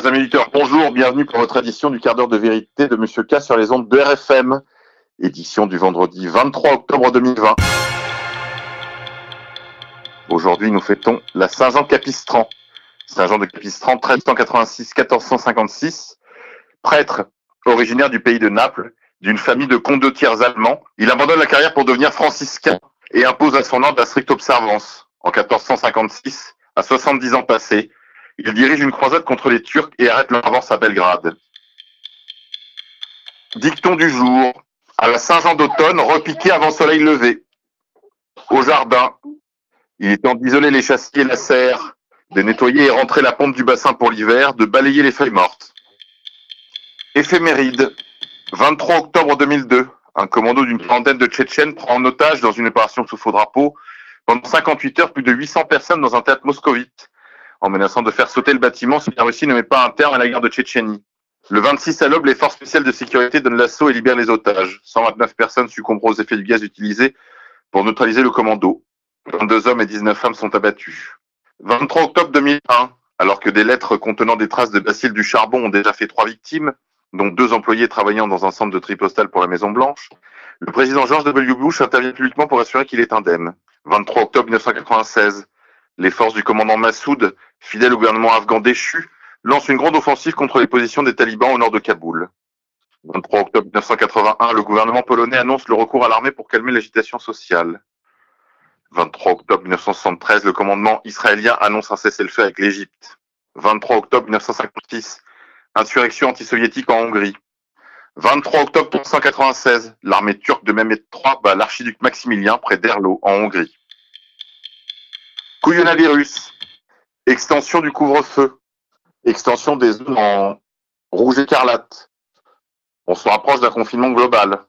Chers amis auditeurs, bonjour, bienvenue pour votre édition du quart d'heure de vérité de Monsieur K sur les ondes de RFM, édition du vendredi 23 octobre 2020. Aujourd'hui, nous fêtons la Saint-Jean Capistran. Saint-Jean de Capistran, 1386-1456, prêtre originaire du pays de Naples, d'une famille de condottiers allemands. Il abandonne la carrière pour devenir franciscain et impose à son ordre la stricte observance. En 1456, à 70 ans passés, il dirige une croisade contre les Turcs et arrête leur avance à Belgrade. Dicton du jour. À la Saint-Jean d'automne, repiqué avant soleil levé. Au jardin, il est temps d'isoler les châssis et la serre, de nettoyer et rentrer la pompe du bassin pour l'hiver, de balayer les feuilles mortes. Éphéméride. 23 octobre 2002. Un commando d'une trentaine de Tchétchènes prend en otage dans une opération sous faux drapeau pendant 58 heures plus de 800 personnes dans un théâtre moscovite en menaçant de faire sauter le bâtiment si la Russie ne met pas un terme à la guerre de Tchétchénie. Le 26 à l'aube, les forces spéciales de sécurité donnent l'assaut et libèrent les otages. 129 personnes succombent aux effets du gaz utilisé pour neutraliser le commando. 22 hommes et 19 femmes sont abattus. 23 octobre 2001, alors que des lettres contenant des traces de bacilles du charbon ont déjà fait trois victimes, dont deux employés travaillant dans un centre de tri postal pour la Maison Blanche, le président George W. Bush intervient publiquement pour assurer qu'il est indemne. 23 octobre 1996, les forces du commandant Massoud, fidèles au gouvernement afghan déchu, lancent une grande offensive contre les positions des talibans au nord de Kaboul. 23 octobre 1981, le gouvernement polonais annonce le recours à l'armée pour calmer l'agitation sociale. 23 octobre 1973, le commandement israélien annonce un cessez-le-feu avec l'Égypte. 23 octobre 1956, insurrection anti-soviétique en Hongrie. 23 octobre 1996, l'armée turque de Mehmet III bat l'archiduc Maximilien près d'Erlo en Hongrie. Couillonavirus. Extension du couvre-feu. Extension des zones en rouge écarlate. On se rapproche d'un confinement global.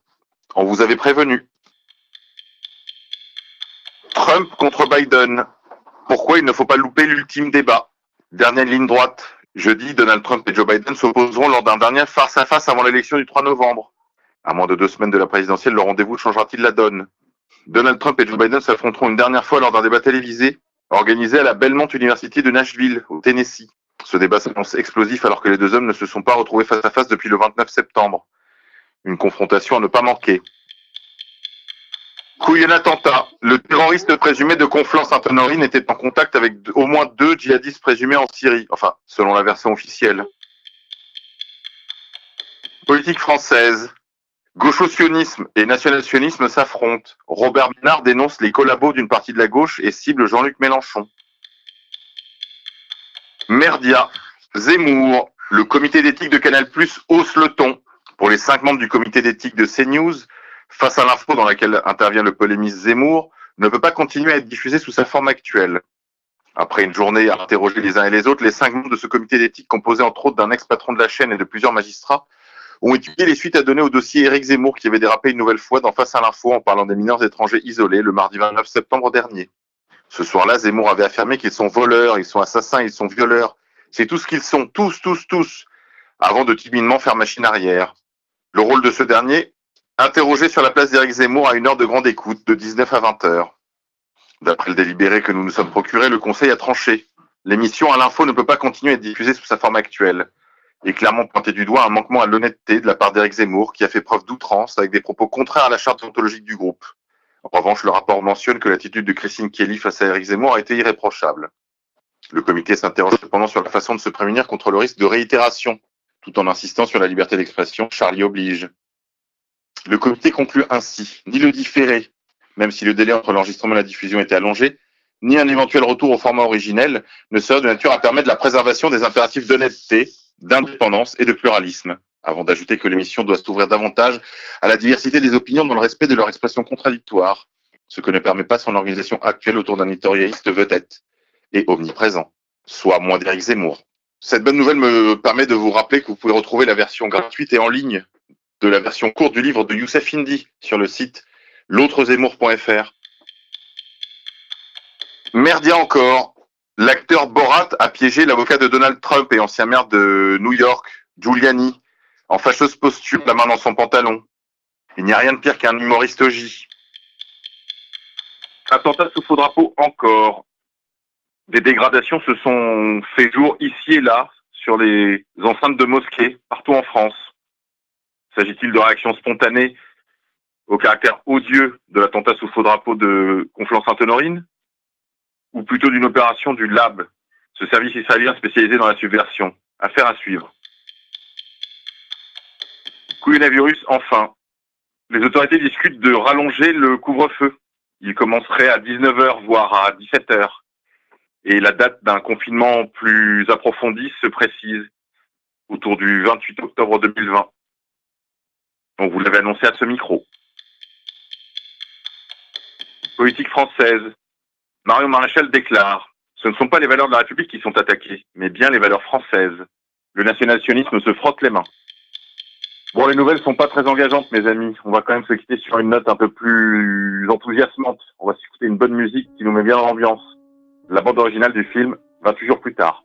On vous avait prévenu. Trump contre Biden. Pourquoi il ne faut pas louper l'ultime débat? Dernière ligne droite. Jeudi, Donald Trump et Joe Biden s'opposeront lors d'un dernier face-à-face avant l'élection du 3 novembre. À moins de deux semaines de la présidentielle, le rendez-vous changera-t-il la donne? Donald Trump et Joe Biden s'affronteront une dernière fois lors d'un débat télévisé organisé à la Belmont University de Nashville, au Tennessee. Ce débat s'annonce explosif alors que les deux hommes ne se sont pas retrouvés face à face depuis le 29 septembre. Une confrontation à ne pas manquer. Couille un attentat. Le terroriste présumé de Conflans-Sainte-Honorine était en contact avec au moins deux djihadistes présumés en Syrie. Enfin, selon la version officielle. Politique française. Gaucho-sionisme et national-sionisme s'affrontent. Robert Ménard dénonce les collabos d'une partie de la gauche et cible Jean-Luc Mélenchon. Merdia, Zemmour, le comité d'éthique de Canal+, hausse le ton. Pour les cinq membres du comité d'éthique de CNews, face à l'info dans laquelle intervient le polémiste Zemmour, ne peut pas continuer à être diffusé sous sa forme actuelle. Après une journée à interroger les uns et les autres, les cinq membres de ce comité d'éthique, composé entre autres d'un ex-patron de la chaîne et de plusieurs magistrats, ont étudié les suites à donner au dossier Éric Zemmour qui avait dérapé une nouvelle fois dans Face à l'info en parlant des mineurs étrangers isolés le mardi 29 septembre dernier. Ce soir-là, Zemmour avait affirmé qu'ils sont voleurs, ils sont assassins, ils sont violeurs. C'est tout ce qu'ils sont, tous, tous, tous, avant de timidement faire machine arrière. Le rôle de ce dernier, interrogé sur la place d'Éric Zemmour à une heure de grande écoute, de 19 à 20 heures. D'après le délibéré que nous nous sommes procuré, le Conseil a tranché. L'émission à l'info ne peut pas continuer à être diffusée sous sa forme actuelle et clairement pointé du doigt un manquement à l'honnêteté de la part d'Éric Zemmour, qui a fait preuve d'outrance avec des propos contraires à la charte ontologique du groupe. En revanche, le rapport mentionne que l'attitude de Christine Kelly face à Éric Zemmour a été irréprochable. Le comité s'interroge cependant sur la façon de se prémunir contre le risque de réitération, tout en insistant sur la liberté d'expression, Charlie oblige. Le comité conclut ainsi, ni le différé, même si le délai entre l'enregistrement et la diffusion était allongé, ni un éventuel retour au format originel ne serait de nature à permettre la préservation des impératifs d'honnêteté, d'indépendance et de pluralisme, avant d'ajouter que l'émission doit s'ouvrir davantage à la diversité des opinions dans le respect de leur expression contradictoire, ce que ne permet pas son organisation actuelle autour d'un éditorialiste vedette et omniprésent, soit moins d'Éric Zemmour. Cette bonne nouvelle me permet de vous rappeler que vous pouvez retrouver la version gratuite et en ligne de la version courte du livre de Youssef Indy sur le site l'autrezemmour.fr. Merdia encore, L'acteur Borat a piégé l'avocat de Donald Trump et ancien maire de New York, Giuliani, en fâcheuse posture, la main dans son pantalon. Il n'y a rien de pire qu'un humoriste J. Attentat sous faux drapeau encore. Des dégradations se sont fait jour ici et là sur les enceintes de mosquées partout en France S'agit-il de réactions spontanées au caractère odieux de l'attentat sous faux drapeau de Conflans-Sainte-Honorine? Ou plutôt d'une opération du LAB, ce service israélien spécialisé dans la subversion Affaire à suivre. Coronavirus, enfin. Les autorités discutent de rallonger le couvre-feu. Il commencerait à 19h, voire à 17h. Et la date d'un confinement plus approfondi se précise autour du 28 octobre 2020. Donc vous l'avez annoncé à ce micro. Politique française. Marion Maréchal déclare Ce ne sont pas les valeurs de la République qui sont attaquées, mais bien les valeurs françaises. Le nationalisme se frotte les mains. Bon, les nouvelles sont pas très engageantes, mes amis. On va quand même se quitter sur une note un peu plus enthousiasmante. On va s'écouter une bonne musique qui nous met bien dans l'ambiance. La bande originale du film va toujours plus tard.